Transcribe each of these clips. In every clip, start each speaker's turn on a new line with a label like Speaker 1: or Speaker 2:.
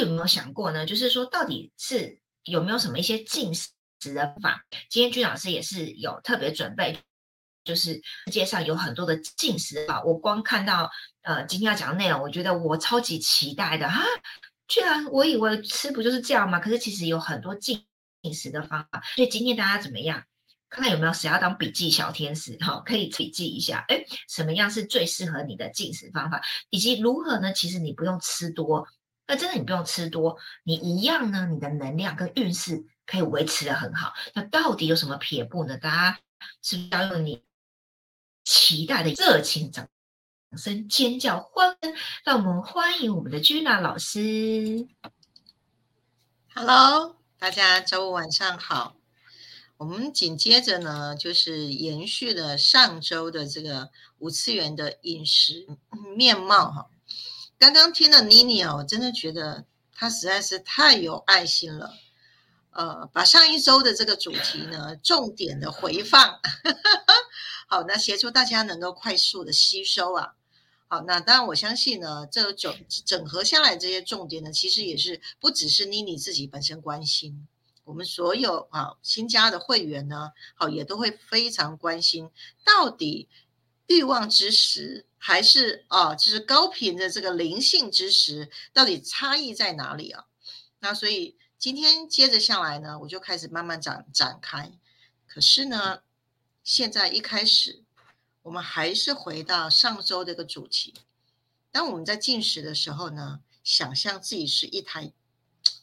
Speaker 1: 有没有想过呢？就是说，到底是有没有什么一些进食的法？今天君老师也是有特别准备，就是世界上有很多的进食法。我光看到呃今天要讲的内容，我觉得我超级期待的啊！居然我以为吃不就是这样吗？可是其实有很多进进食的方法。所以今天大家怎么样？看看有没有谁要当笔记小天使？哈，可以笔记一下。哎，什么样是最适合你的进食方法？以及如何呢？其实你不用吃多。那真的你不用吃多，你一样呢，你的能量跟运势可以维持的很好。那到底有什么撇步呢？大家是不是要用你期待的热情掌声、尖叫、欢，让我们欢迎我们的君娜老师。
Speaker 2: Hello，大家周五晚上好。我们紧接着呢，就是延续了上周的这个五次元的饮食面貌哈。刚刚听了妮妮啊，我真的觉得她实在是太有爱心了。呃，把上一周的这个主题呢，重点的回放，好，那协助大家能够快速的吸收啊。好，那当然我相信呢，这整整合下来这些重点呢，其实也是不只是妮妮自己本身关心，我们所有啊新加的会员呢，好也都会非常关心到底。欲望之时，还是啊，就是高频的这个灵性知识，到底差异在哪里啊？那所以今天接着下来呢，我就开始慢慢展展开。可是呢，现在一开始，我们还是回到上周这个主题。当我们在进食的时候呢，想象自己是一台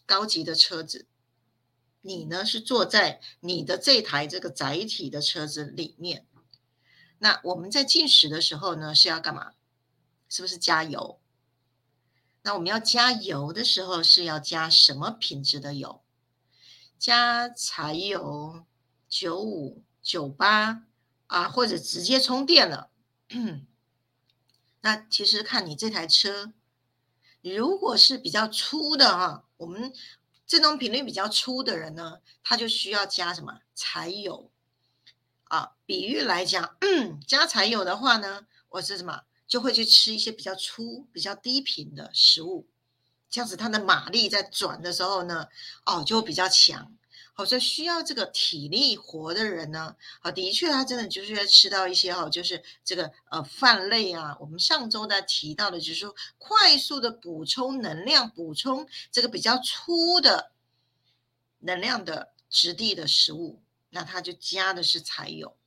Speaker 2: 高级的车子，你呢是坐在你的这台这个载体的车子里面。那我们在进食的时候呢，是要干嘛？是不是加油？那我们要加油的时候是要加什么品质的油？加柴油九五九八啊，或者直接充电了？那其实看你这台车，如果是比较粗的哈，我们振动频率比较粗的人呢，他就需要加什么柴油？啊，比喻来讲，加柴油的话呢，我是什么就会去吃一些比较粗、比较低频的食物，这样子它的马力在转的时候呢，哦，就比较强。好，所以需要这个体力活的人呢，好，的确他真的就是要吃到一些哈，就是这个呃饭类啊。我们上周呢提到的，就是说快速的补充能量，补充这个比较粗的能量的质地的食物。那它就加的是柴油，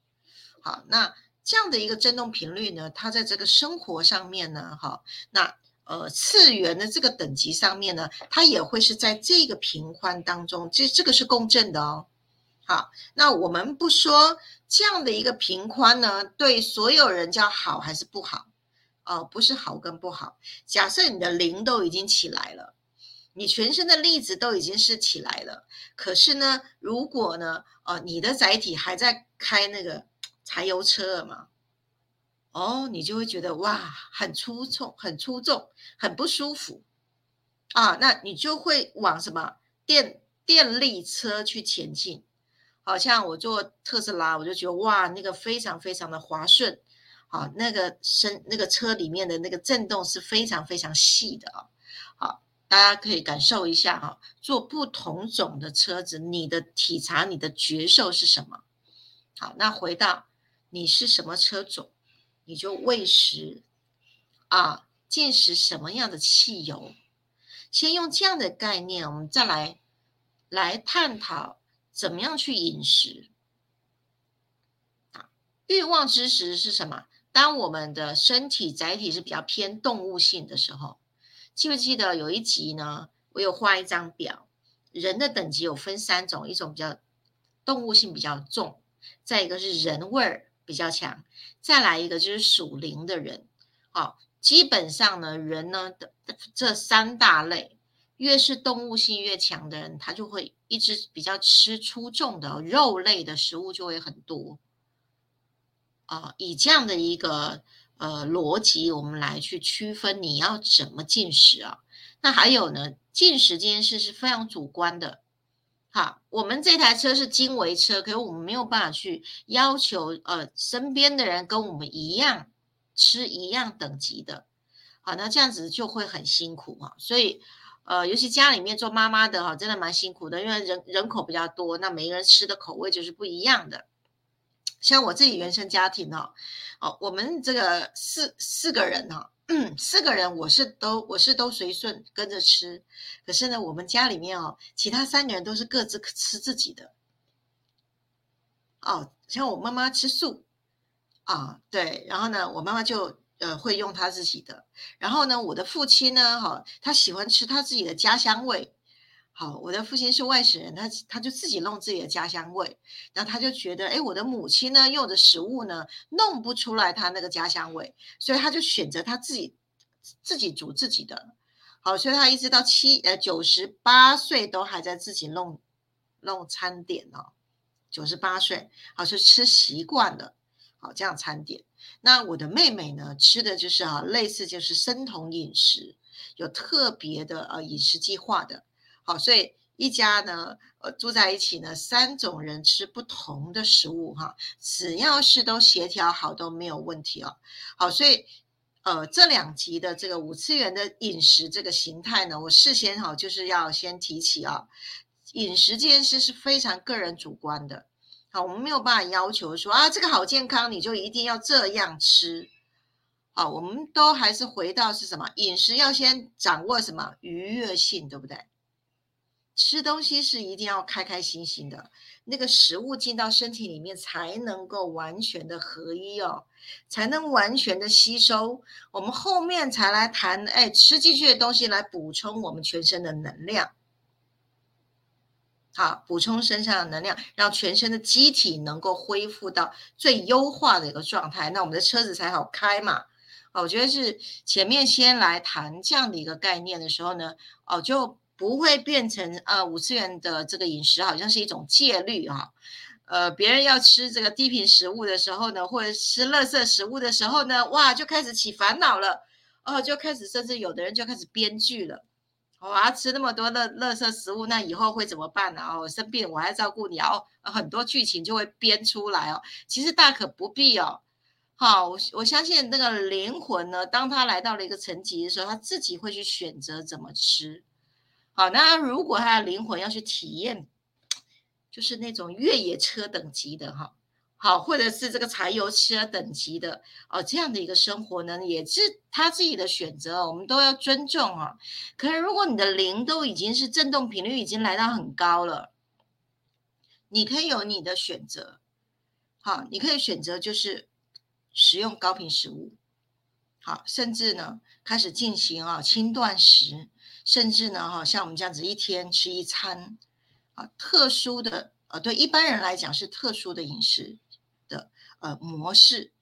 Speaker 2: 好，那这样的一个振动频率呢，它在这个生活上面呢，哈，那呃次元的这个等级上面呢，它也会是在这个频宽当中，这这个是共振的哦。好，那我们不说这样的一个频宽呢，对所有人叫好还是不好？哦，不是好跟不好。假设你的零都已经起来了。你全身的粒子都已经是起来了，可是呢，如果呢，呃，你的载体还在开那个柴油车嘛，哦，你就会觉得哇，很粗重，很粗重，很不舒服。啊，那你就会往什么电电力车去前进。好像我坐特斯拉，我就觉得哇，那个非常非常的滑顺，好，那个声那个车里面的那个震动是非常非常细的啊，大家可以感受一下哈，坐不同种的车子，你的体察、你的觉受是什么？好，那回到你是什么车种，你就喂食啊，进食什么样的汽油？先用这样的概念，我们再来来探讨怎么样去饮食。啊，欲望之食是什么？当我们的身体载体是比较偏动物性的时候。记不记得有一集呢？我有画一张表，人的等级有分三种，一种比较动物性比较重，再一个是人味儿比较强，再来一个就是属灵的人。好，基本上呢，人呢的这三大类，越是动物性越强的人，他就会一直比较吃粗重的肉类的食物就会很多。啊，以这样的一个。呃，逻辑我们来去区分你要怎么进食啊？那还有呢，进食这件事是非常主观的。好，我们这台车是经纬车，可是我们没有办法去要求呃身边的人跟我们一样吃一样等级的。好，那这样子就会很辛苦啊。所以呃，尤其家里面做妈妈的哈，真的蛮辛苦的，因为人人口比较多，那每个人吃的口味就是不一样的。像我自己原生家庭哦，哦，我们这个四四个人哈，四个人我是都我是都随顺跟着吃，可是呢，我们家里面哦，其他三个人都是各自吃自己的。哦，像我妈妈吃素，啊，对，然后呢，我妈妈就呃会用她自己的，然后呢，我的父亲呢，哈，他喜欢吃他自己的家乡味。好，我的父亲是外省人，他他就自己弄自己的家乡味，然后他就觉得，哎，我的母亲呢用的食物呢弄不出来他那个家乡味，所以他就选择他自己自己煮自己的。好，所以他一直到七呃九十八岁都还在自己弄弄餐点哦。九十八岁，好是吃习惯了，好这样餐点。那我的妹妹呢，吃的就是啊，类似就是生酮饮食，有特别的呃饮食计划的。好，所以一家呢，呃住在一起呢，三种人吃不同的食物哈，只要是都协调好都没有问题哦。好，所以呃这两集的这个五次元的饮食这个形态呢，我事先哈就是要先提起啊。饮食这件事是非常个人主观的，好，我们没有办法要求说啊，这个好健康，你就一定要这样吃，好，我们都还是回到是什么？饮食要先掌握什么愉悦性，对不对？吃东西是一定要开开心心的，那个食物进到身体里面才能够完全的合一哦，才能完全的吸收，我们后面才来谈，哎，吃进去的东西来补充我们全身的能量。好，补充身上的能量，让全身的机体能够恢复到最优化的一个状态，那我们的车子才好开嘛。哦，我觉得是前面先来谈这样的一个概念的时候呢，哦，就不会变成呃五次元的这个饮食好像是一种戒律哈。呃，别人要吃这个低频食物的时候呢，或者吃垃圾食物的时候呢，哇，就开始起烦恼了，哦，就开始甚至有的人就开始编剧了。我要吃那么多的垃圾食物，那以后会怎么办呢？哦，生病我还照顾你哦，很多剧情就会编出来哦。其实大可不必哦。好，我我相信那个灵魂呢，当他来到了一个层级的时候，他自己会去选择怎么吃。好，那如果他的灵魂要去体验，就是那种越野车等级的哈。好，或者是这个柴油车等级的哦，这样的一个生活呢，也是他自己的选择，我们都要尊重啊。可是如果你的灵都已经是振动频率已经来到很高了，你可以有你的选择。好，你可以选择就是食用高频食物，好，甚至呢开始进行啊轻断食，甚至呢哈像我们这样子一天吃一餐啊，特殊的呃对一般人来讲是特殊的饮食。的呃模式，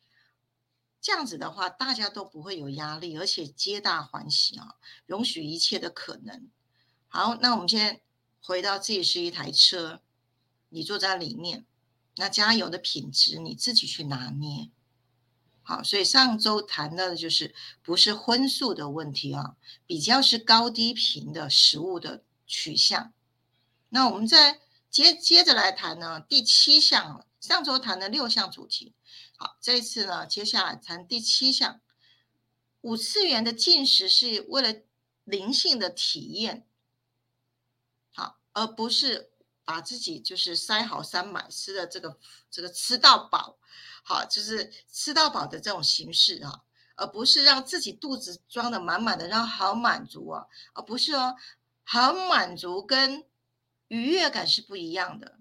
Speaker 2: 这样子的话，大家都不会有压力，而且皆大欢喜啊，容许一切的可能。好，那我们先回到自己是一台车，你坐在里面，那加油的品质你自己去拿捏。好，所以上周谈到的就是不是荤素的问题啊，比较是高低频的食物的取向。那我们再接接着来谈呢，第七项。上周谈的六项主题，好，这一次呢，接下来谈第七项。五次元的进食是为了灵性的体验，好，而不是把自己就是塞好塞满，吃的这个这个吃到饱，好，就是吃到饱的这种形式啊，而不是让自己肚子装的满满的，然后好满足啊，而不是哦，好满足跟愉悦感是不一样的，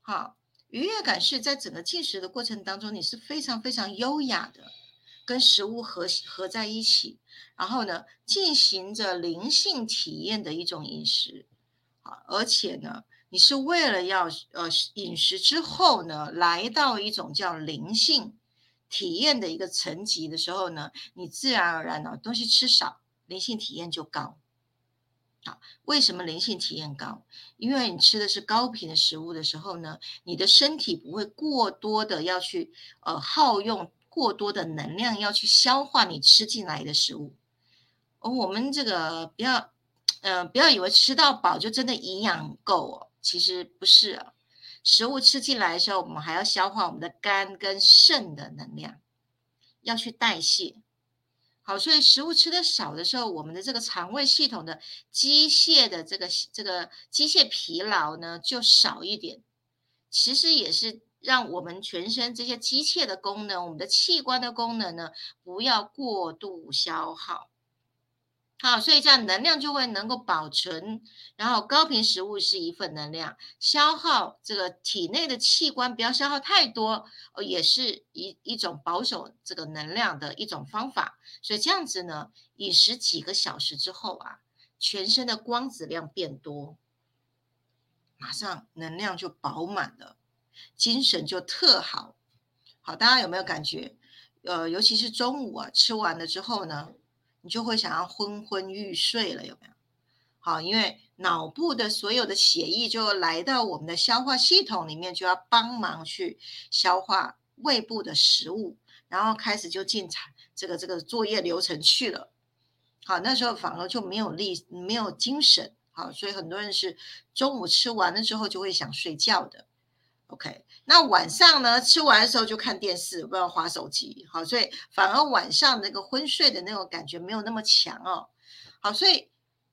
Speaker 2: 好。愉悦感是在整个进食的过程当中，你是非常非常优雅的，跟食物合合在一起，然后呢，进行着灵性体验的一种饮食，而且呢，你是为了要呃饮食之后呢，来到一种叫灵性体验的一个层级的时候呢，你自然而然呢，东西吃少，灵性体验就高。啊，为什么灵性体验高？因为你吃的是高频的食物的时候呢，你的身体不会过多的要去呃耗用过多的能量要去消化你吃进来的食物。哦，我们这个不要，呃，不要以为吃到饱就真的营养够哦，其实不是哦。食物吃进来的时候，我们还要消化我们的肝跟肾的能量，要去代谢。好，所以食物吃的少的时候，我们的这个肠胃系统的机械的这个这个机械疲劳呢就少一点，其实也是让我们全身这些机械的功能，我们的器官的功能呢不要过度消耗。好，所以这样能量就会能够保存，然后高频食物是一份能量，消耗这个体内的器官不要消耗太多，哦，也是一一种保守这个能量的一种方法。所以这样子呢，饮食几个小时之后啊，全身的光子量变多，马上能量就饱满了，精神就特好。好，大家有没有感觉？呃，尤其是中午啊，吃完了之后呢？你就会想要昏昏欲睡了，有没有？好，因为脑部的所有的血液就来到我们的消化系统里面，就要帮忙去消化胃部的食物，然后开始就进产这个这个作业流程去了。好，那时候反而就没有力，没有精神。好，所以很多人是中午吃完了之后就会想睡觉的。OK，那晚上呢？吃完的时候就看电视，不要划手机。好，所以反而晚上那个昏睡的那种感觉没有那么强哦。好，所以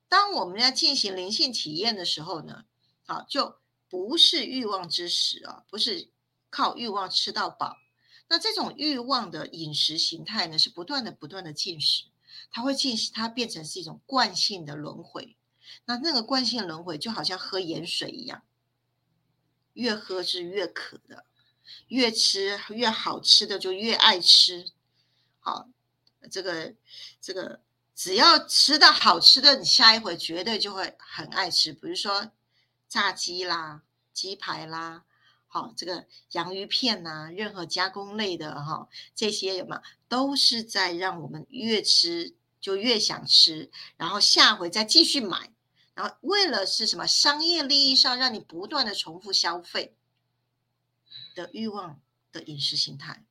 Speaker 2: 当我们要进行灵性体验的时候呢，好，就不是欲望之食啊，不是靠欲望吃到饱。那这种欲望的饮食形态呢，是不断的、不断的进食，它会进食，它变成是一种惯性的轮回。那那个惯性轮回就好像喝盐水一样。越喝是越渴的，越吃越好吃的就越爱吃。好，这个这个只要吃到好吃的，你下一回绝对就会很爱吃。比如说炸鸡啦、鸡排啦，好，这个洋芋片呐，任何加工类的哈，这些有没有都是在让我们越吃就越想吃，然后下回再继续买。然后为了是什么商业利益上让你不断的重复消费的欲望的饮食形态，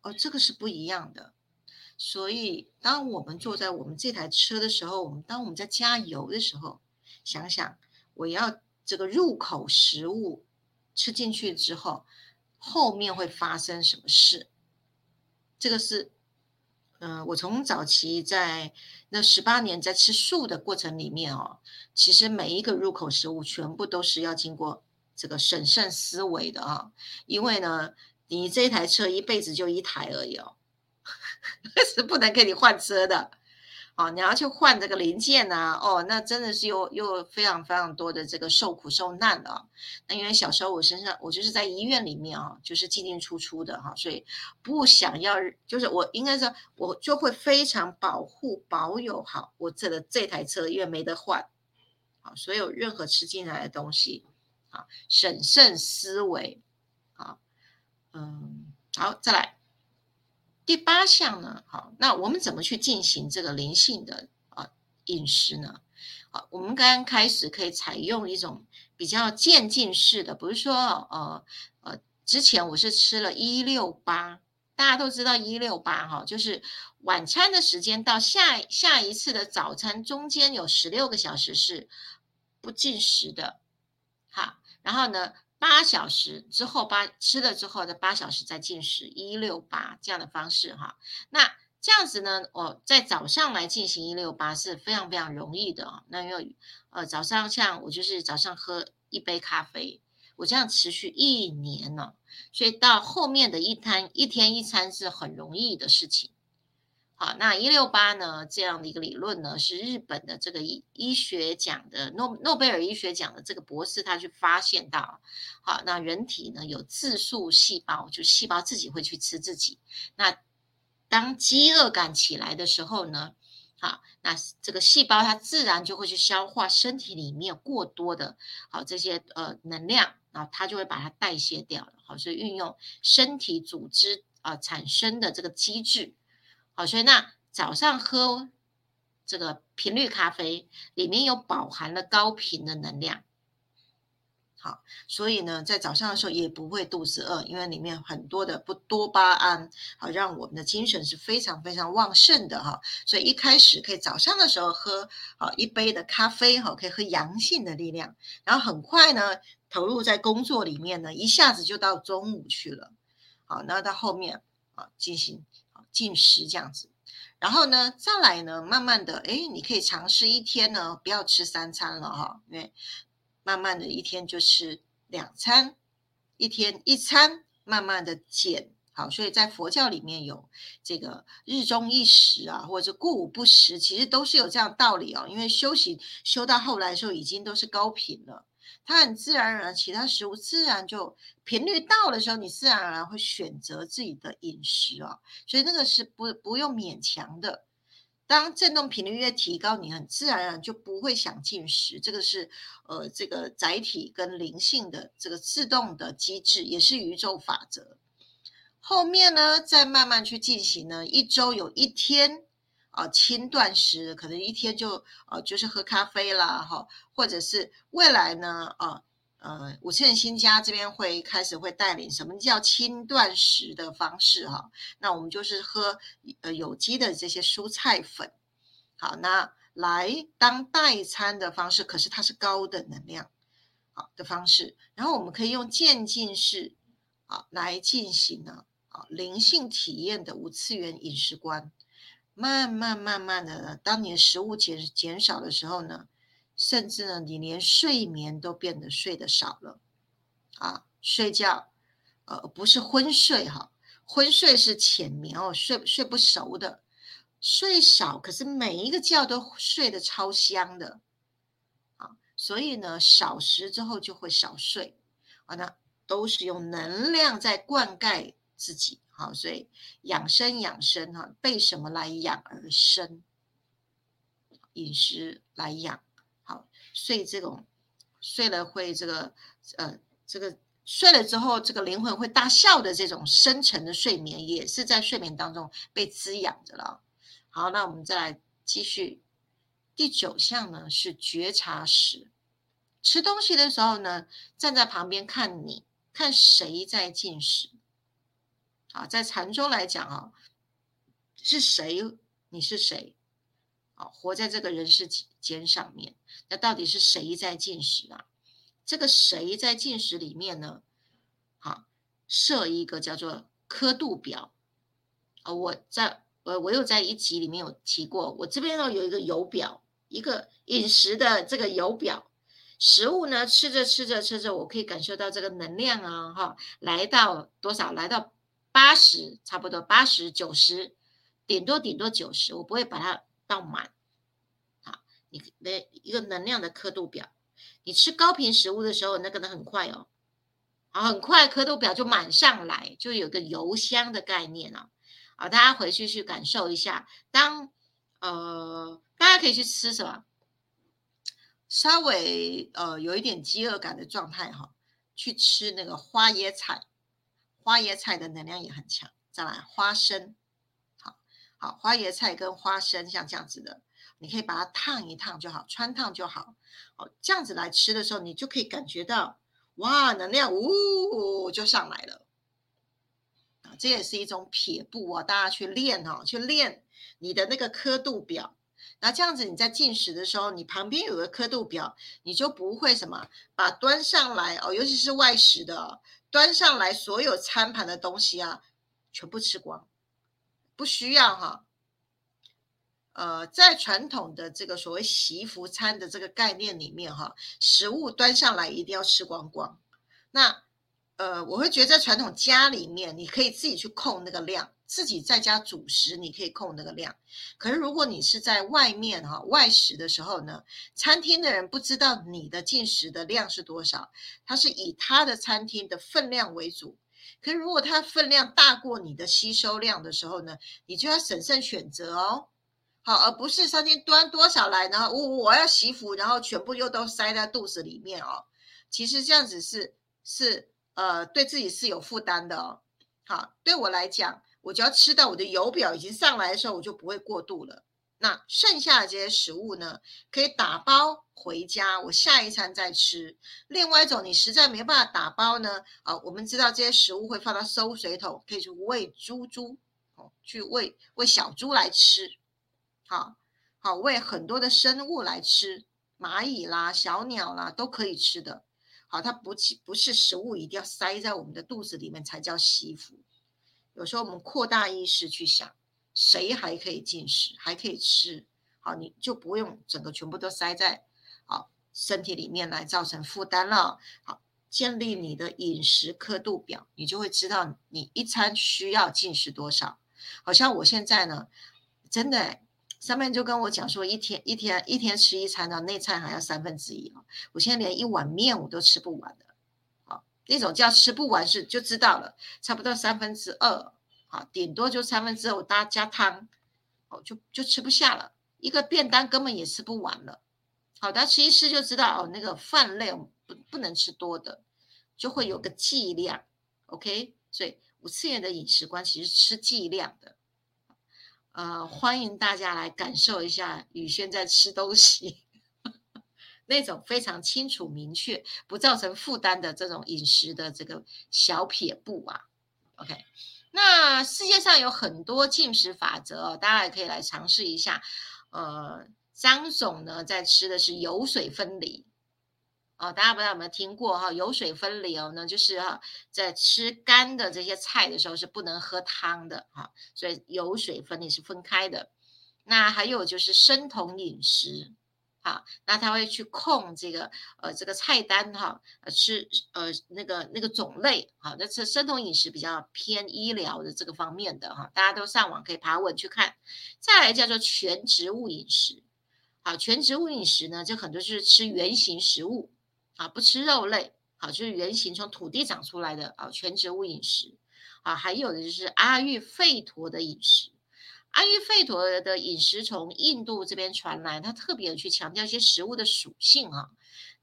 Speaker 2: 哦，这个是不一样的。所以当我们坐在我们这台车的时候，我们当我们在加油的时候，想想我要这个入口食物吃进去之后，后面会发生什么事？这个是。嗯，我从早期在那十八年在吃素的过程里面哦，其实每一个入口食物全部都是要经过这个审慎思维的啊，因为呢，你这台车一辈子就一台而已哦，是不能给你换车的。哦，你要去换这个零件呐，哦，那真的是又又非常非常多的这个受苦受难的。那因为小时候我身上我就是在医院里面啊，就是进进出出的哈，所以不想要，就是我应该说，我就会非常保护保有好我这的这台车，因为没得换。好，所有任何吃进来的东西，啊，审慎思维，啊，嗯，好，再来。第八项呢，好，那我们怎么去进行这个灵性的啊饮食呢？好，我们刚刚开始可以采用一种比较渐进式的，比如说，呃呃，之前我是吃了一六八，大家都知道一六八哈，就是晚餐的时间到下下一次的早餐中间有十六个小时是不进食的，好，然后呢？八小时之后，八吃了之后的八小时再进食，一六八这样的方式哈。那这样子呢，我在早上来进行一六八是非常非常容易的啊。那因为呃早上像我就是早上喝一杯咖啡，我这样持续一年呢，所以到后面的一餐一天一餐是很容易的事情。好，那一六八呢？这样的一个理论呢，是日本的这个医医学奖的诺诺贝尔医学奖的这个博士他去发现到，好，那人体呢有自述细胞，就细胞自己会去吃自己。那当饥饿感起来的时候呢，好，那这个细胞它自然就会去消化身体里面过多的，好这些呃能量，然后它就会把它代谢掉了。好，所以运用身体组织啊产生的这个机制。好，所以那早上喝这个频率咖啡，里面有饱含了高频的能量。好，所以呢，在早上的时候也不会肚子饿，因为里面很多的不多巴胺，好让我们的精神是非常非常旺盛的哈。所以一开始可以早上的时候喝好一杯的咖啡哈，可以喝阳性的力量，然后很快呢投入在工作里面呢，一下子就到中午去了。好，那到后面啊进行。进食这样子，然后呢，再来呢，慢慢的，哎，你可以尝试一天呢，不要吃三餐了哈，因为慢慢的一天就是两餐，一天一餐，慢慢的减。好，所以在佛教里面有这个日中一食啊，或者过午不食，其实都是有这样道理哦。因为修行修到后来的时候，已经都是高频了，它很自然而然，其他食物自然就频率到的时候，你自然而然会选择自己的饮食哦。所以那个是不不用勉强的。当振动频率越提高，你很自然而然就不会想进食。这个是呃这个载体跟灵性的这个自动的机制，也是宇宙法则。后面呢，再慢慢去进行呢。一周有一天啊，轻断食，可能一天就呃就是喝咖啡啦，哈，或者是未来呢，啊呃，五千人新家这边会开始会带领什么叫轻断食的方式哈。那我们就是喝呃有机的这些蔬菜粉，好，那来当代餐的方式，可是它是高的能量好的方式，然后我们可以用渐进式啊来进行呢。啊，灵性体验的五次元饮食观，慢慢慢慢的，当你的食物减减少的时候呢，甚至呢，你连睡眠都变得睡得少了。啊，睡觉，呃，不是昏睡哈，昏睡是浅眠哦，睡睡不熟的，睡少，可是每一个觉都睡得超香的。啊，所以呢，少食之后就会少睡。啊，那都是用能量在灌溉。自己好，所以养生养生哈，被什么来养而生？饮食来养好，睡这种睡了会这个呃这个睡了之后，这个灵魂会大笑的这种深沉的睡眠，也是在睡眠当中被滋养着了。好，那我们再来继续第九项呢，是觉察时，吃东西的时候呢，站在旁边看你看谁在进食。啊，在禅宗来讲啊，是谁？你是谁？啊，活在这个人世间上面，那到底是谁在进食啊？这个谁在进食里面呢？好，设一个叫做刻度表。啊，我在呃，我有在一集里面有提过，我这边呢有一个油表，一个饮食的这个油表，食物呢吃着吃着吃着，我可以感受到这个能量啊，哈，来到多少？来到。八十差不多，八十九十，顶多顶多九十，我不会把它倒满。好，你的一个能量的刻度表，你吃高频食物的时候，那个能很快哦，好，很快刻度表就满上来，就有个油箱的概念哦。好，大家回去去感受一下，当呃，大家可以去吃什么，稍微呃有一点饥饿感的状态哈，去吃那个花椰菜。花椰菜的能量也很强，再来花生，好好花椰菜跟花生像这样子的，你可以把它烫一烫就好，穿烫就好，好这样子来吃的时候，你就可以感觉到哇，能量呜就上来了，啊，这也是一种撇步啊，大家去练哈，去练你的那个刻度表，那这样子你在进食的时候，你旁边有个刻度表，你就不会什么把端上来哦，尤其是外食的。端上来所有餐盘的东西啊，全部吃光，不需要哈。呃，在传统的这个所谓习福餐的这个概念里面哈，食物端上来一定要吃光光。那呃，我会觉得在传统家里面，你可以自己去控那个量。自己在家煮食，你可以控那个量。可是如果你是在外面哈外食的时候呢，餐厅的人不知道你的进食的量是多少，他是以他的餐厅的分量为主。可是如果他分量大过你的吸收量的时候呢，你就要审慎选择哦。好，而不是餐厅端多少来，然后我我要洗服，然后全部又都塞在肚子里面哦。其实这样子是是呃对自己是有负担的哦。好，对我来讲。我只要吃到我的油表已经上来的时候，我就不会过度了。那剩下的这些食物呢，可以打包回家，我下一餐再吃。另外一种，你实在没办法打包呢，啊，我们知道这些食物会放到收水桶，可以去喂猪猪，哦，去喂喂小猪来吃，好好喂很多的生物来吃，蚂蚁啦、小鸟啦都可以吃的。好，它不不是食物一定要塞在我们的肚子里面才叫吸福。有时候我们扩大意识去想，谁还可以进食，还可以吃，好，你就不用整个全部都塞在好身体里面来造成负担了。好，建立你的饮食刻度表，你就会知道你一餐需要进食多少。好像我现在呢，真的上面就跟我讲说，一天一天一天吃一餐呢，那餐还要三分之一啊。我现在连一碗面我都吃不完的，那种叫吃不完是就知道了，差不多三分之二。好，顶多就三分之二，大家加汤，哦，就就吃不下了。一个便当根本也吃不完了。好，大家吃一吃就知道，哦，那个饭类不不能吃多的，就会有个剂量。OK，所以五次元的饮食观其实吃剂量的。呃，欢迎大家来感受一下宇轩在吃东西那种非常清楚明确、不造成负担的这种饮食的这个小撇步啊。OK。那世界上有很多进食法则，大家也可以来尝试一下。呃，张总呢在吃的是油水分离，哦，大家不知道有没有听过哈？油水分离哦，那就是哈，在吃干的这些菜的时候是不能喝汤的哈，所以油水分离是分开的。那还有就是生酮饮食。好，那他会去控这个呃这个菜单哈，呃吃呃那个那个种类，好，那是生酮饮食比较偏医疗的这个方面的哈，大家都上网可以爬文去看。再来叫做全植物饮食，好，全植物饮食呢，就很多就是吃原形食物，啊，不吃肉类，好，就是原形从土地长出来的啊，全植物饮食，啊，还有的就是阿育吠陀的饮食。阿育吠陀的饮食从印度这边传来，他特别去强调一些食物的属性啊。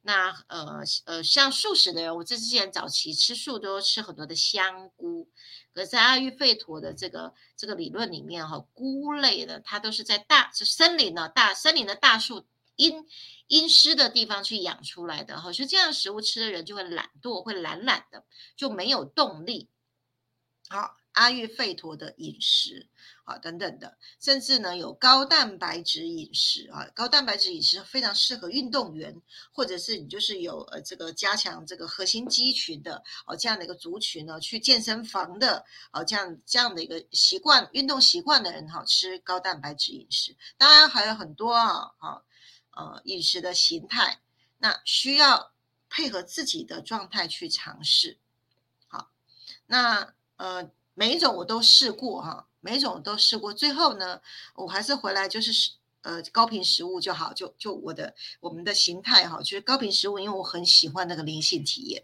Speaker 2: 那呃呃，像素食的人，我这之前早期吃素都吃很多的香菇，可在阿育吠陀的这个这个理论里面哈，菇类的它都是在大森林的大森林的大树阴阴湿的地方去养出来的哈，所以这样食物吃的人就会懒惰，会懒懒的，就没有动力。好。阿育吠陀的饮食啊，等等的，甚至呢有高蛋白质饮食啊，高蛋白质饮食非常适合运动员，或者是你就是有呃这个加强这个核心肌群的哦这样的一个族群呢，去健身房的哦这样这样的一个习惯运动习惯的人哈，吃高蛋白质饮食，当然还有很多啊啊呃饮食的形态，那需要配合自己的状态去尝试，好，那呃。每一种我都试过哈，每一种都试过，最后呢，我还是回来就是呃高频食物就好，就就我的我们的形态哈，就是高频食物，因为我很喜欢那个灵性体验，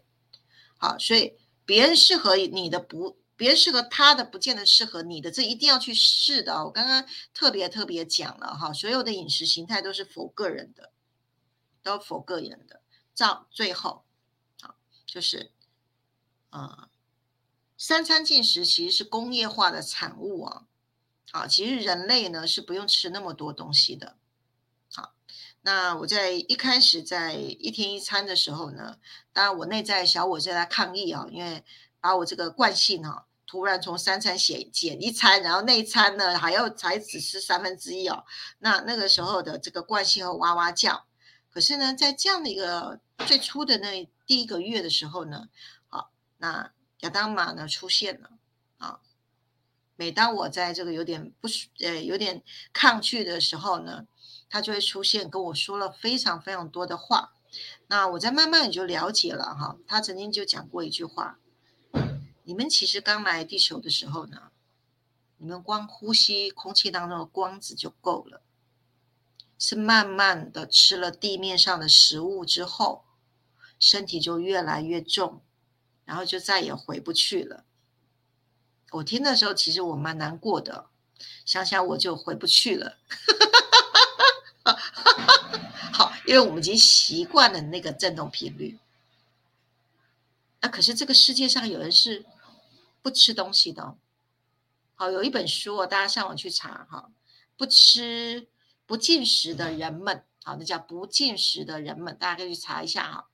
Speaker 2: 好，所以别人适合你的不，别人适合他的不见得适合你的，这一定要去试的。我刚刚特别特别讲了哈，所有的饮食形态都是否个人的，都否个人的，到最后，好，就是啊。三餐进食其实是工业化的产物啊，好，其实人类呢是不用吃那么多东西的，好，那我在一开始在一天一餐的时候呢，当然我内在小我在抗议啊，因为把我这个惯性哈，突然从三餐减减一餐，然后那一餐呢还要才只吃三分之一哦，那那个时候的这个惯性和哇哇叫，可是呢，在这样的一个最初的那第一个月的时候呢，好，那。亚当玛呢出现了啊！每当我在这个有点不呃有点抗拒的时候呢，他就会出现，跟我说了非常非常多的话。那我在慢慢也就了解了哈。他曾经就讲过一句话：你们其实刚来地球的时候呢，你们光呼吸空气当中的光子就够了。是慢慢的吃了地面上的食物之后，身体就越来越重。然后就再也回不去了。我听的时候，其实我蛮难过的，想想我就回不去了。好，因为我们已经习惯了那个振动频率。那可是这个世界上有人是不吃东西的。好，有一本书，大家上网去查哈，不吃不进食的人们，好，那叫不进食的人们，大家可以去查一下哈。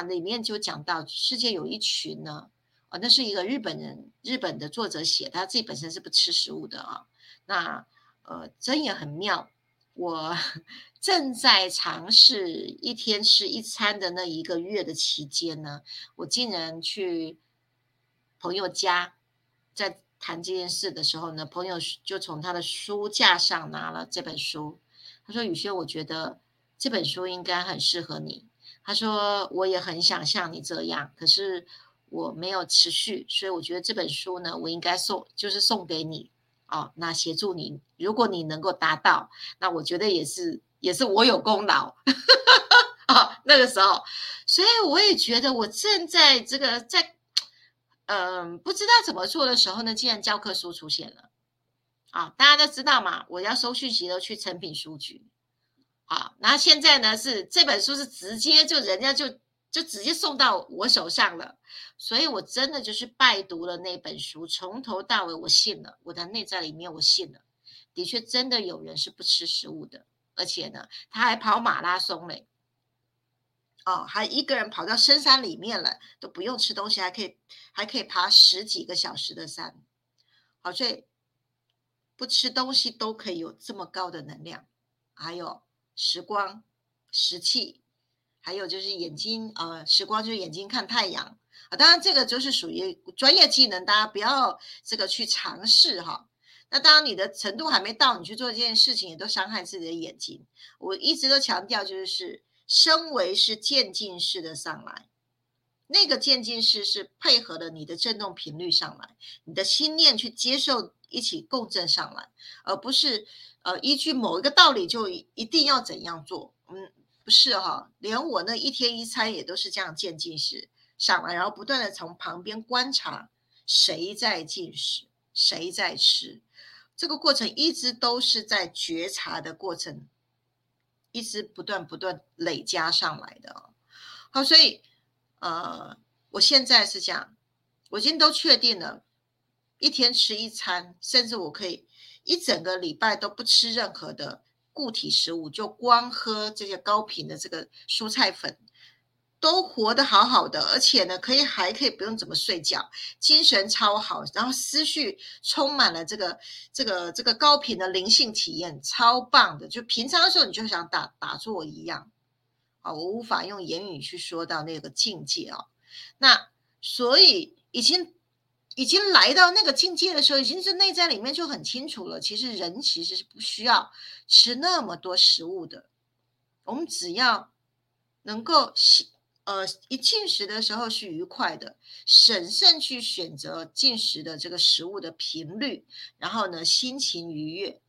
Speaker 2: 那里面就讲到世界有一群呢，啊，那是一个日本人，日本的作者写，他自己本身是不吃食物的啊。那呃，真也很妙。我 正在尝试一天吃一餐的那一个月的期间呢，我竟然去朋友家，在谈这件事的时候呢，朋友就从他的书架上拿了这本书，他说：“宇轩，我觉得这本书应该很适合你。”他说：“我也很想像你这样，可是我没有持续，所以我觉得这本书呢，我应该送，就是送给你哦。那协助你，如果你能够达到，那我觉得也是，也是我有功劳啊。那个时候，所以我也觉得我正在这个在，嗯，不知道怎么做的时候呢，既然教科书出现了啊，大家都知道嘛，我要收讯息都去成品书局。”啊，那现在呢是这本书是直接就人家就就直接送到我手上了，所以我真的就是拜读了那本书，从头到尾我信了，我的内在里面我信了，的确真的有人是不吃食物的，而且呢他还跑马拉松嘞，哦，还一个人跑到深山里面了，都不用吃东西，还可以还可以爬十几个小时的山，好，所以不吃东西都可以有这么高的能量，还有。时光、时气，还有就是眼睛，呃，时光就是眼睛看太阳啊。当然，这个就是属于专业技能，大家不要这个去尝试哈。那当然，你的程度还没到，你去做这件事情也都伤害自己的眼睛。我一直都强调，就是升维是渐进式的上来，那个渐进式是配合了你的振动频率上来，你的心念去接受，一起共振上来，而不是。呃，依据某一个道理就一定要怎样做？嗯，不是哈，连我那一天一餐也都是这样渐进式上来，然后不断的从旁边观察谁在进食，谁在吃，这个过程一直都是在觉察的过程，一直不断不断累加上来的。好，所以呃，我现在是这样，我已经都确定了，一天吃一餐，甚至我可以。一整个礼拜都不吃任何的固体食物，就光喝这些高频的这个蔬菜粉，都活得好好的，而且呢，可以还可以不用怎么睡觉，精神超好，然后思绪充满了这个这个这个高频的灵性体验，超棒的。就平常的时候你就想打打坐一样，啊，我无法用言语去说到那个境界啊。那所以已经。已经来到那个境界的时候，已经是内在里面就很清楚了。其实人其实是不需要吃那么多食物的，我们只要能够呃一进食的时候是愉快的，审慎去选择进食的这个食物的频率，然后呢心情愉悦，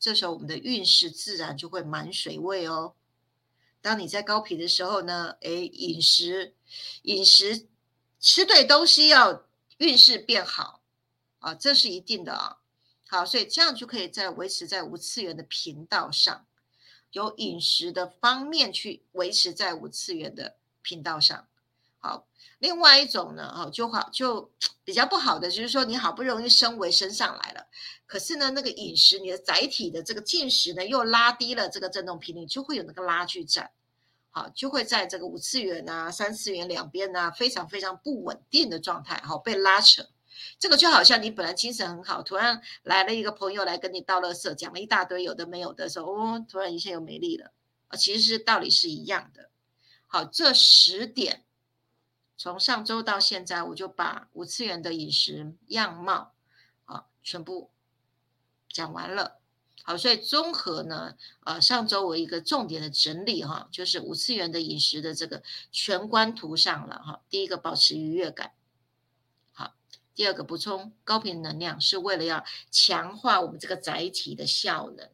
Speaker 2: 这时候我们的运势自然就会满水位哦。当你在高频的时候呢，哎，饮食饮食吃对东西要。运势变好啊，这是一定的啊。好，所以这样就可以在维持在无次元的频道上，有饮食的方面去维持在无次元的频道上。好，另外一种呢，哈，就好就比较不好的，就是说你好不容易升维升上来了，可是呢，那个饮食你的载体的这个进食呢，又拉低了这个振动频率，就会有那个拉锯战。好，就会在这个五次元啊、三次元两边呢，非常非常不稳定的状态，好被拉扯。这个就好像你本来精神很好，突然来了一个朋友来跟你倒垃圾，讲了一大堆有的没有的时候，哦，突然一下又没力了啊。其实是道理是一样的。好，这十点从上周到现在，我就把五次元的饮食样貌啊全部讲完了。好，所以综合呢，呃，上周我一个重点的整理哈，就是五次元的饮食的这个全观图上了哈。第一个保持愉悦感，好，第二个补充高频能量是为了要强化我们这个载体的效能，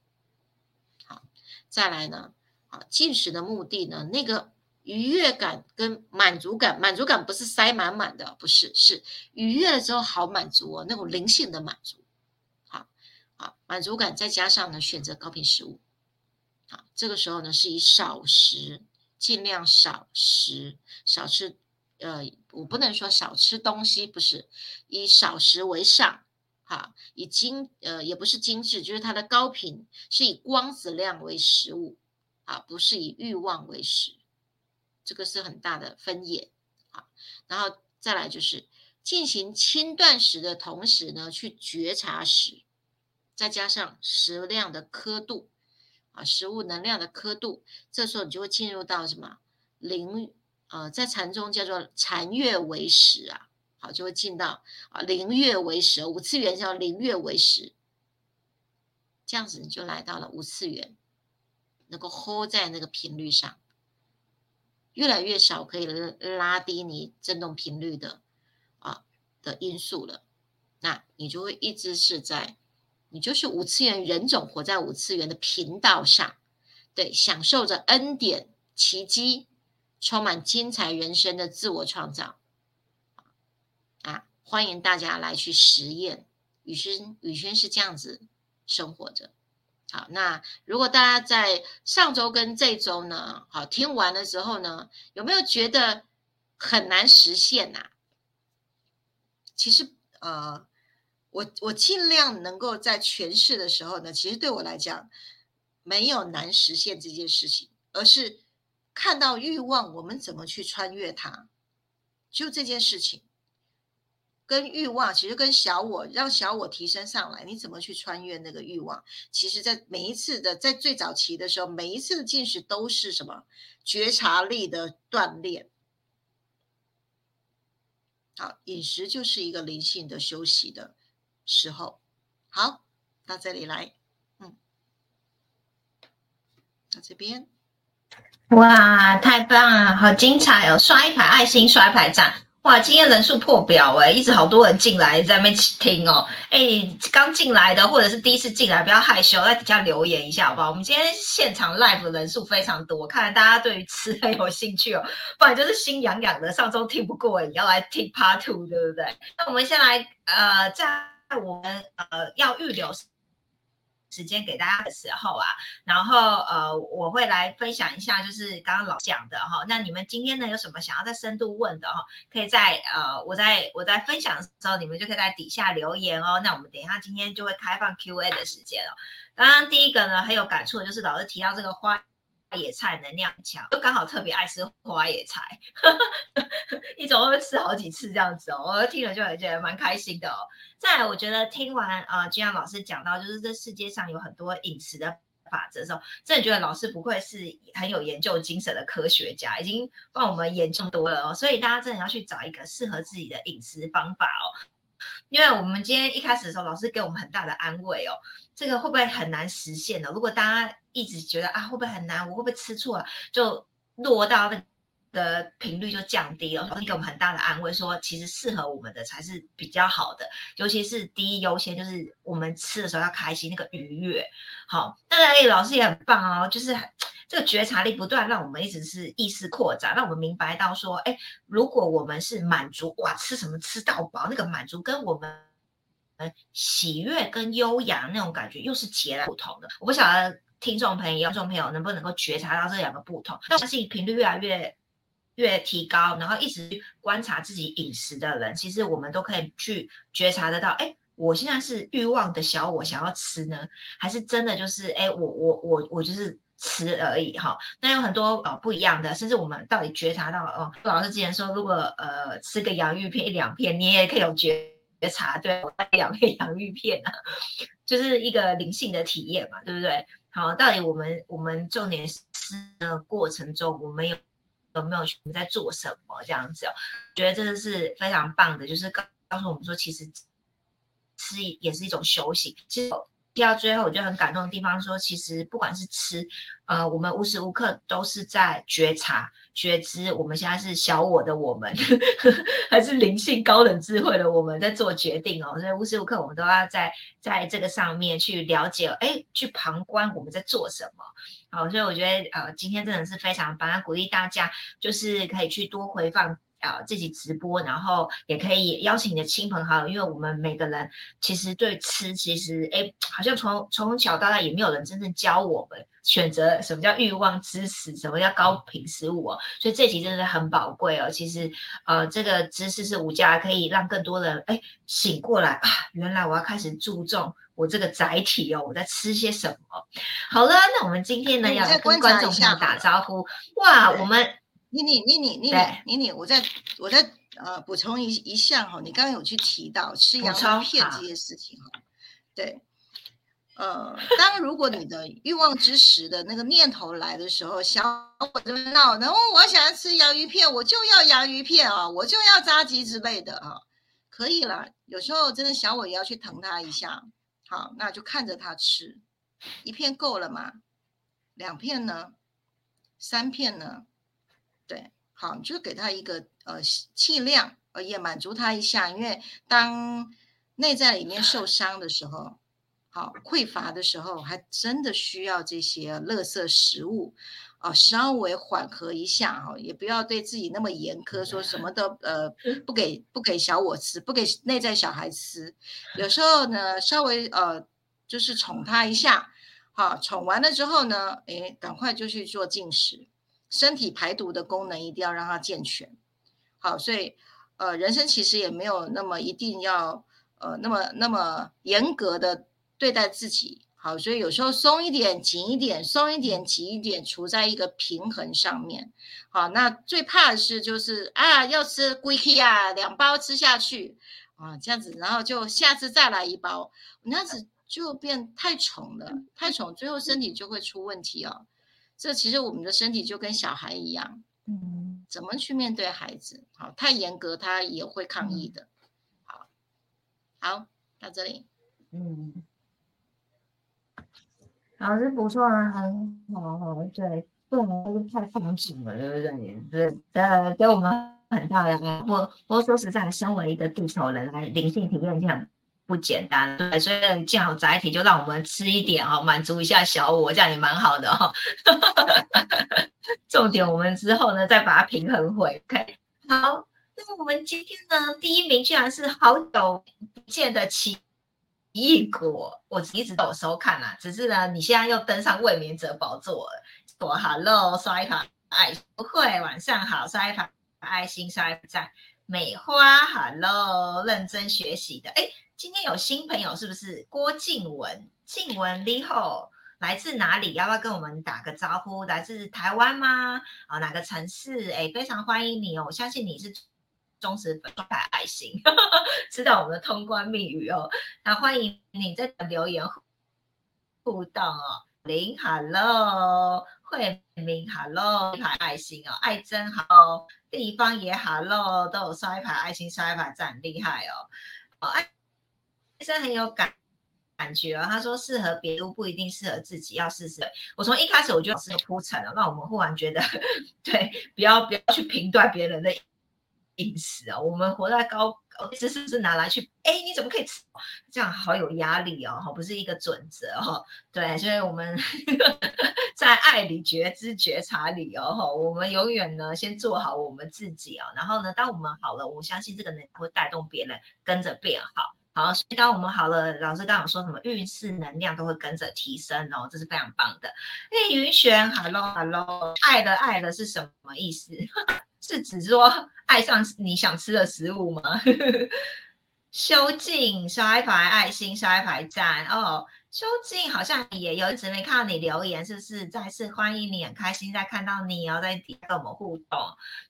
Speaker 2: 好，再来呢，啊，进食的目的呢，那个愉悦感跟满足感，满足感不是塞满满的，不是，是愉悦了之后好满足哦，那种灵性的满足。啊，满足感再加上呢，选择高频食物，好，这个时候呢是以少食，尽量少食，少吃，呃，我不能说少吃东西，不是以少食为上，哈，以精，呃，也不是精致，就是它的高频是以光子量为食物，啊，不是以欲望为食，这个是很大的分野，啊，然后再来就是进行轻断食的同时呢，去觉察食。再加上食量的刻度，啊，食物能量的刻度，这时候你就会进入到什么灵？呃，在禅中叫做禅悦为食啊，好，就会进到啊零月为食，五次元叫零月为食，这样子你就来到了五次元，能够 hold 在那个频率上，越来越少可以拉低你振动频率的啊的因素了，那你就会一直是在，你就是五次元人种活在五次元的频道上，对，享受着恩典奇迹，充满精彩人生的自我创造。啊，欢迎大家来去实验。宇轩，宇轩是这样子生活着。好，那如果大家在上周跟这周呢，好听完了之后呢，有没有觉得很难实现呐？其实，呃，我我尽量能够在诠释的时候呢，其实对我来讲，没有难实现这件事情，而是看到欲望，我们怎么去穿越它，就这件事情。跟欲望其实跟小我让小我提升上来，你怎么去穿越那个欲望？其实，在每一次的在最早期的时候，每一次的进食都是什么觉察力的锻炼。好，饮食就是一个灵性的休息的时候。好，到这里来，嗯，到这边，
Speaker 1: 哇，太棒了，好精彩哦！刷一排爱心，刷一排赞。哇，今天人数破表哎，一直好多人进来在那边听哦。哎，刚进来的或者是第一次进来，不要害羞，在底下留言一下好不好？我们今天现场 live 的人数非常多，看来大家对于吃很有兴趣哦，不然就是心痒痒的。上周听不过瘾，要来听 Part Two，对不对？那我们先来呃，在我们呃要预留。时间给大家的时候啊，然后呃，我会来分享一下，就是刚刚老讲的哈。那你们今天呢有什么想要再深度问的哈？可以在呃，我在我在分享的时候，你们就可以在底下留言哦。那我们等一下今天就会开放 Q&A 的时间了。刚刚第一个呢很有感触的就是老师提到这个花。野菜能量强，就刚好特别爱吃花野菜，一周会吃好几次这样子哦。我听了就很觉得蛮开心的哦。再来，我觉得听完啊，金阳老师讲到，就是这世界上有很多饮食的法则的时候，真的觉得老师不愧是很有研究精神的科学家，已经帮我们研究多了哦。所以大家真的要去找一个适合自己的饮食方法哦。因为我们今天一开始的时候，老师给我们很大的安慰哦。这个会不会很难实现呢？如果大家一直觉得啊，会不会很难？我会不会吃错？就落到那的频率就降低了。给我们很大的安慰，说其实适合我们的才是比较好的。尤其是第一优先就是我们吃的时候要开心，那个愉悦。好，当然老师也很棒哦，就是 这个觉察力不断，让我们一直是意识扩展，让我们明白到说，哎，如果我们是满足，哇，吃什么吃到饱，那个满足跟我们。喜悦跟优雅那种感觉又是截然不同的。我不晓得听众朋友、观众朋友能不能够觉察到这两个不同。那相信频率越来越越提高，然后一直观察自己饮食的人，其实我们都可以去觉察得到。哎，我现在是欲望的小我想要吃呢，还是真的就是哎，我我我我就是吃而已哈？那有很多呃不一样的，甚至我们到底觉察到哦，老师之前说，如果呃吃个洋芋片一两片，你也可以有觉。觉察，对，我带两片洋芋片啊，就是一个灵性的体验嘛，对不对？好，到底我们我们重点吃的过程中，我们有有没有我们在做什么这样子哦？觉得这个是非常棒的，就是告告诉我们说，其实吃也是一种修行。其实听到最后，我就很感动的地方说，其实不管是吃，呃，我们无时无刻都是在觉察。觉知，我们现在是小我的我们，还是灵性高等智慧的我们在做决定哦。所以无时无刻我们都要在在这个上面去了解，哎，去旁观我们在做什么。好，所以我觉得呃，今天真的是非常棒，鼓励大家就是可以去多回放。啊，自己直播，然后也可以邀请你的亲朋好友，因为我们每个人其实对吃，其实哎，好像从从小到大也没有人真正教我们选择什么叫欲望知识，什么叫高频食物哦，所以这集真的是很宝贵哦。其实呃，这个知识是无价，可以让更多人哎醒过来啊，原来我要开始注重我这个载体哦，我在吃些什么。好了，那我们今天呢要跟观众朋友打招呼，哇，我们。
Speaker 2: 妮妮，妮妮，妮妮，妮妮，我再我再呃补充一一项哈，你刚刚有去提到吃洋芋片这件事情哈，对，呃，当如果你的欲望之时的那个念头来的时候，小我就闹，然后我想要吃洋芋片，我就要洋芋片啊，我就要炸鸡之类的啊，可以了。有时候真的小我也要去疼他一下，好，那就看着他吃，一片够了吗？两片呢？三片呢？对，好，你就给他一个呃气量，呃也满足他一下，因为当内在里面受伤的时候，好匮乏的时候，还真的需要这些垃圾食物。啊，稍微缓和一下哈，也不要对自己那么严苛，说什么都呃 不给不给小我吃，不给内在小孩吃。有时候呢，稍微呃就是宠他一下，好，宠完了之后呢，诶，赶快就去做进食，身体排毒的功能一定要让它健全。好，所以呃，人生其实也没有那么一定要呃那么那么严格的对待自己。好，所以有时候松一点，紧一点，松一点，紧一点，处在一个平衡上面。好，那最怕的是就是啊，要吃龟壳啊，两包吃下去啊，这样子，然后就下次再来一包，那样子就变太宠了，太宠，最后身体就会出问题哦。这其实我们的身体就跟小孩一样，嗯，怎么去面对孩子？好，太严格他也会抗议的。好，好，到这里，嗯。
Speaker 1: 老师不错啊，很好，对，不能太放纵了，对不对？对，呃，给我们很大的。我我说实在，身为一个地球人来灵性体验这样不简单，对，所以见好载体，就让我们吃一点哦，满足一下小我，这样也蛮好的哈。重点我们之后呢，再把它平衡回。OK，好，那我们今天呢，第一名居然是好久不见的奇。异果，我一直都有收看啊，只是呢，你现在又登上卫冕者宝座了。我 Hello 刷一排爱不会，晚上好刷一排爱心刷一赞。美花 Hello 认真学习的，哎，今天有新朋友是不是？郭静文，静文你好，来自哪里？要不要跟我们打个招呼？来自台湾吗？啊，哪个城市？哎，非常欢迎你哦，我相信你是。忠实粉牌爱心，知道我们的通关密语哦。那欢迎你在留言互动哦。林，Hello，慧明，Hello，一排爱心哦，爱真好，地方也 Hello，都有刷一排爱心，刷一排赞，厉害哦。哦，爱真很有感感觉哦。他说适合别人不一定适合自己，要试试。我从一开始我就有铺陈了，那我们忽然觉得，对，不要不要去评断别人的。饮食啊，我们活在高知识是是拿来去，哎，你怎么可以吃？这样好有压力哦，哈，不是一个准则哈。对，所以我们 在爱里觉知觉察里哦，哈，我们永远呢先做好我们自己哦，然后呢，当我们好了，我相信这个能会带动别人跟着变好。好，所以当我们好了，老师刚刚说什么运势能量都会跟着提升哦，这是非常棒的。哎，云璇，hello hello，爱的爱的是什么意思？是指说 爱上你想吃的食物吗？修静刷一排爱心，刷一排赞哦。修静好像也有一直没看到你留言，是不是？再次欢迎你，很开心在看到你哦，在底下跟我们互动。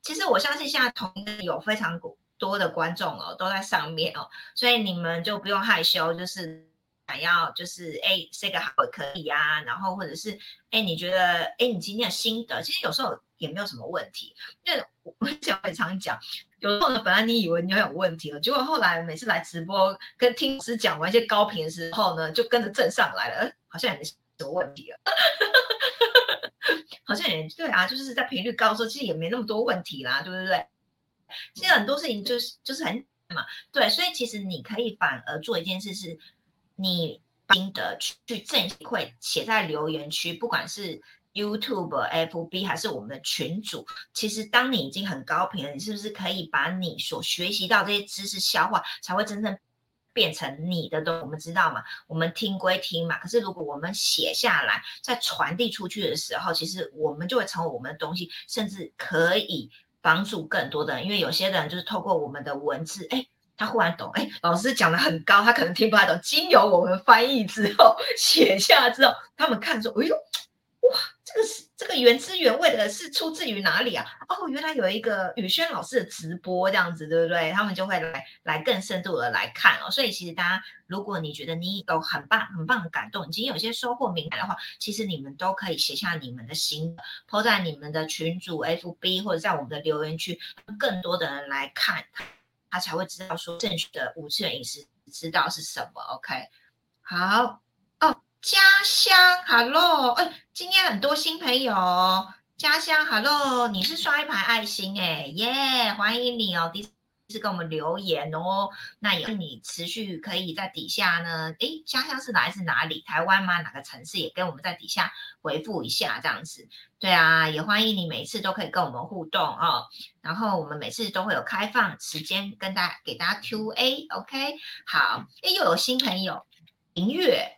Speaker 1: 其实我相信现在同一有非常多的观众哦，都在上面哦，所以你们就不用害羞，就是想要就是哎，say 个好可以啊。然后或者是哎，你觉得哎，你今天的心得，其实有时候。也没有什么问题，因为我我讲也常讲，有时候呢，本来你以为你有问题了，结果后来每次来直播跟听师讲完一些高频的时候呢，就跟着正上来了，好像也没什么问题了，好像也对啊，就是在频率高的时候，其实也没那么多问题啦，对不对？其实很多事情就是就是很嘛，对，所以其实你可以反而做一件事，是你心得去去正会写在留言区，不管是。YouTube、FB 还是我们的群主，其实当你已经很高频了，你是不是可以把你所学习到这些知识消化，才会真正变成你的东？我们知道嘛，我们听归听嘛，可是如果我们写下来，在传递出去的时候，其实我们就会成为我们的东西，甚至可以帮助更多的人。因为有些人就是透过我们的文字，哎，他忽然懂，哎，老师讲的很高，他可能听不太懂，经由我们翻译之后 写下之后，他们看说，哎呦。哇，这个是这个原汁原味的，是出自于哪里啊？哦，原来有一个宇轩老师的直播这样子，对不对？他们就会来来更深度的来看哦。所以其实大家，如果你觉得你有很棒很棒的感动，已经有些收获明白的话，其实你们都可以写下你们的心，抛在你们的群组 FB 或者在我们的留言区，更多的人来看。他才会知道说正确的五次元饮食知道是什么。OK，好，家乡，Hello，哎，今天很多新朋友，家乡，Hello，你是刷一排爱心，哎，耶，欢迎你哦，第。是跟我们留言哦，那也你持续可以在底下呢。诶，家乡是来自哪里？台湾吗？哪个城市？也跟我们在底下回复一下，这样子。对啊，也欢迎你每次都可以跟我们互动哦。然后我们每次都会有开放时间跟大家给大家 Q&A。OK，好。诶，又有新朋友，林月，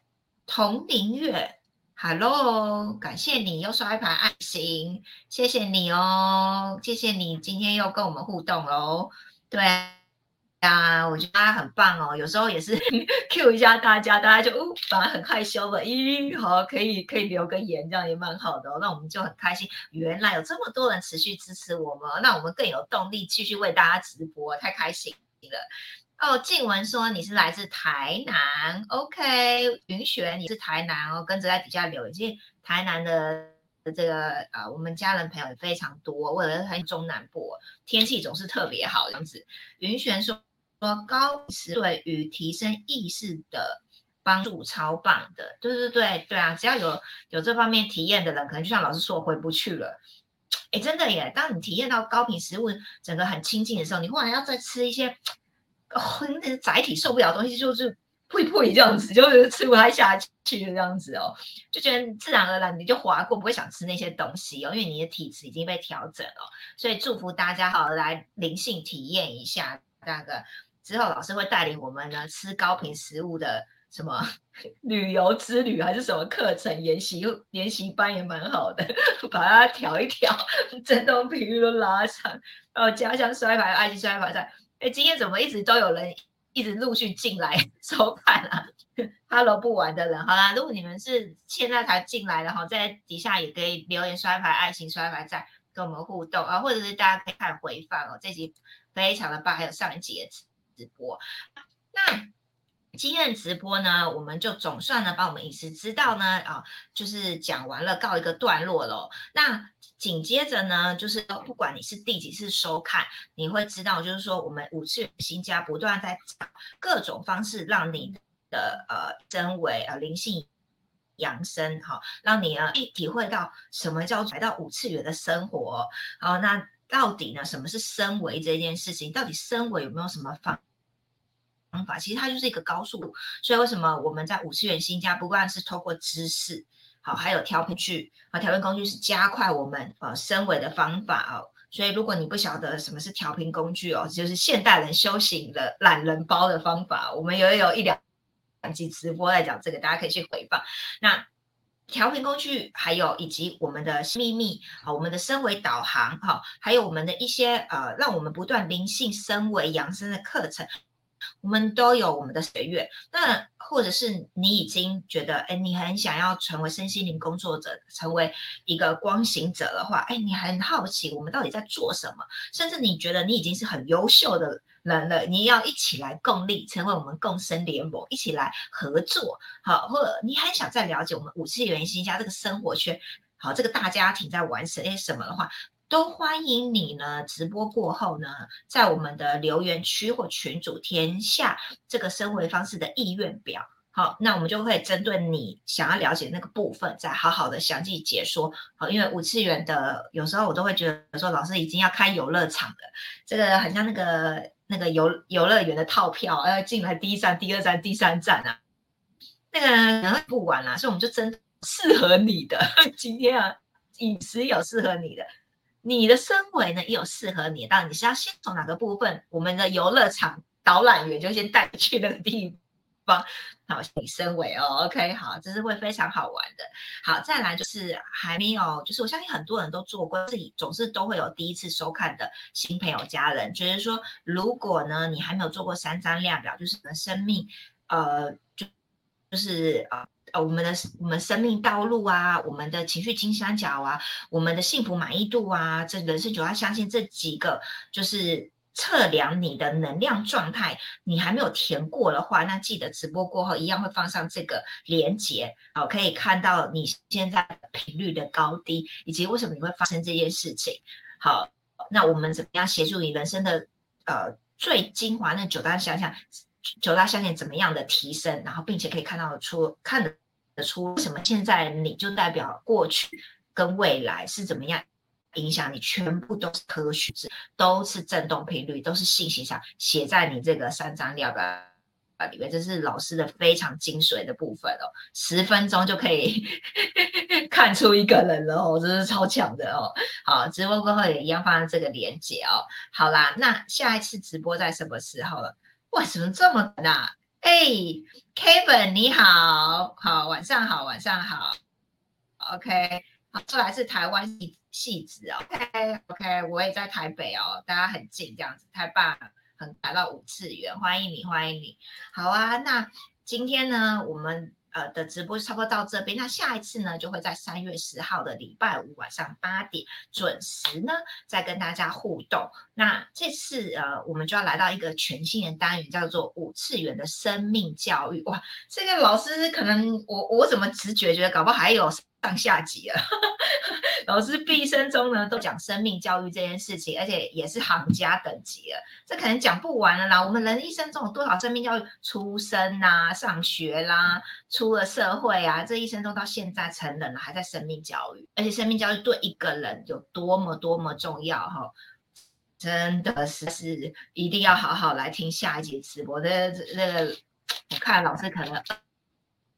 Speaker 1: 童林月，Hello，感谢你又刷一排爱心，谢谢你哦，谢谢你今天又跟我们互动喽。对啊，我觉得大家很棒哦。有时候也是 Q 一下大家，大家就哦，反而很害羞了。咦，好，可以可以留个言，这样也蛮好的。那我们就很开心，原来有这么多人持续支持我们，那我们更有动力继续为大家直播，太开心了。哦，静文说你是来自台南，OK，云雪你是台南哦，跟着在底下留言。台南的。这个啊，我们家人朋友也非常多。为了很中南部天气总是特别好这样子。云璇说说高食对于提升意识的帮助超棒的，对对对对啊！只要有有这方面体验的人，可能就像老师说回不去了。哎，真的耶！当你体验到高频食物整个很亲近的时候，你忽然要再吃一些哦，那载体受不了东西，就是。会不会这样子，就是吃不太下去这样子哦，就觉得自然而然你就划过，不会想吃那些东西哦，因为你的体质已经被调整了。所以祝福大家好来灵性体验一下那个之后，老师会带领我们呢吃高频食物的什么旅游之旅还是什么课程研习研习班也蛮好的，把它调一调，振动频率都拉长，然后加上摔牌、爱心摔牌赛。哎，今天怎么一直都有人？一直陆续进来 收看啊，Hello 不玩的人，好啦，如果你们是现在才进来的哈，在底下也可以留言刷牌、爱心刷牌，在跟我们互动啊，或者是大家可以看回放哦，这集非常的棒，还有上一集的直播。那今天的直播呢，我们就总算呢把我们饮食之道呢啊，就是讲完了，告一个段落喽。那紧接着呢，就是不管你是第几次收看，你会知道，就是说我们五次元新家不断在找各种方式，让你的呃真伪呃灵性养生，哈，让你呢体会到什么叫来到五次元的生活。好，那到底呢，什么是升维这件事情？到底升维有没有什么方方法？其实它就是一个高速，所以为什么我们在五次元新家，不管是透过知识。好，还有调频具啊，调频工具是加快我们呃升维的方法哦。所以如果你不晓得什么是调频工具哦，就是现代人修行的懒人包的方法，我们也有一两两集直播在讲这个，大家可以去回放。那调频工具还有以及我们的秘密好，我们的升维导航哈，还有我们的一些呃，让我们不断灵性升维养生的课程。我们都有我们的学院，那或者是你已经觉得，哎，你很想要成为身心灵工作者，成为一个光行者的话，哎，你很好奇我们到底在做什么，甚至你觉得你已经是很优秀的人了，你要一起来共力，成为我们共生联盟，一起来合作，好，或者你很想再了解我们五次元新家这个生活圈，好，这个大家庭在玩些什么的话。都欢迎你呢！直播过后呢，在我们的留言区或群主填下这个生活方式的意愿表。好，那我们就会针对你想要了解那个部分，再好好的详细解说。好，因为五次元的有时候我都会觉得说，老师已经要开游乐场了，这个很像那个那个游游乐园的套票，要进来第一站、第二站、第三站啊，那个可能不玩啦，所以我们就真适合你的今天啊，饮食有适合你的。你的身维呢也有适合你，但你是要先从哪个部分？我们的游乐场导览员就先带你去那个地方，好，你身维哦，OK，好，这是会非常好玩的。好，再来就是还没有，就是我相信很多人都做过，自己总是都会有第一次收看的新朋友家人，觉得说，如果呢你还没有做过三张量表，就是你的生命，呃，就就是啊。呃，我们的我们生命道路啊，我们的情绪金三角啊，我们的幸福满意度啊，这人生九大相信这几个就是测量你的能量状态。你还没有填过的话，那记得直播过后一样会放上这个连接，好，可以看到你现在频率的高低，以及为什么你会发生这件事情。好，那我们怎么样协助你人生的呃？最精华那九大象限，九大象限怎么样的提升，然后并且可以看到出看得出什么现在你就代表过去跟未来是怎么样影响你，全部都是科学，是都是振动频率，都是信息上写在你这个三张表的。里面这是老师的非常精髓的部分哦，十分钟就可以 看出一个人了哦，真是超强的哦。好，直播过后也一样放在这个链接哦。好啦，那下一次直播在什么时候了？哇，怎么这么大？哎，Kevin 你好，好晚上好，晚上好。OK，好，出来是台湾戏戏子哦。OK OK，我也在台北哦，大家很近这样子，太棒了。很来到五次元，欢迎你，欢迎你。好啊，那今天呢，我们呃的直播差不多到这边。那下一次呢，就会在三月十号的礼拜五晚上八点准时呢，再跟大家互动。那这次呃，我们就要来到一个全新的单元，叫做五次元的生命教育。哇，这个老师可能我我怎么直觉觉得搞不好还有上下集啊？老师毕生中呢，都讲生命教育这件事情，而且也是行家等级了，这可能讲不完了啦。我们人一生中有多少生命教育？出生啊，上学啦，出了社会啊，这一生中到现在成人了，还在生命教育，而且生命教育对一个人有多么多么重要哈，真的是是一定要好好来听下一集直播的那个，我看老师可能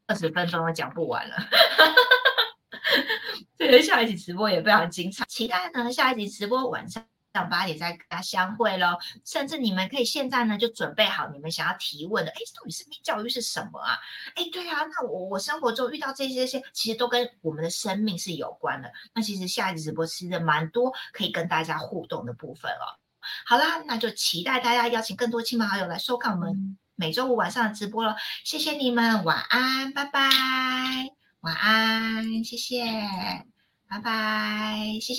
Speaker 1: 二十分钟都讲不完了。这个，下一集直播也非常精彩，期待呢下一集直播晚上八点再跟大家相会喽。甚至你们可以现在呢就准备好你们想要提问的，哎，到底生命教育是什么啊？哎，对啊，那我我生活中遇到这些些，其实都跟我们的生命是有关的。那其实下一集直播其实蛮多可以跟大家互动的部分哦。好啦，那就期待大家邀请更多亲朋好友来收看我们每周五晚上的直播了。谢谢你们，晚安，拜拜。晚安，谢谢，拜拜，谢谢。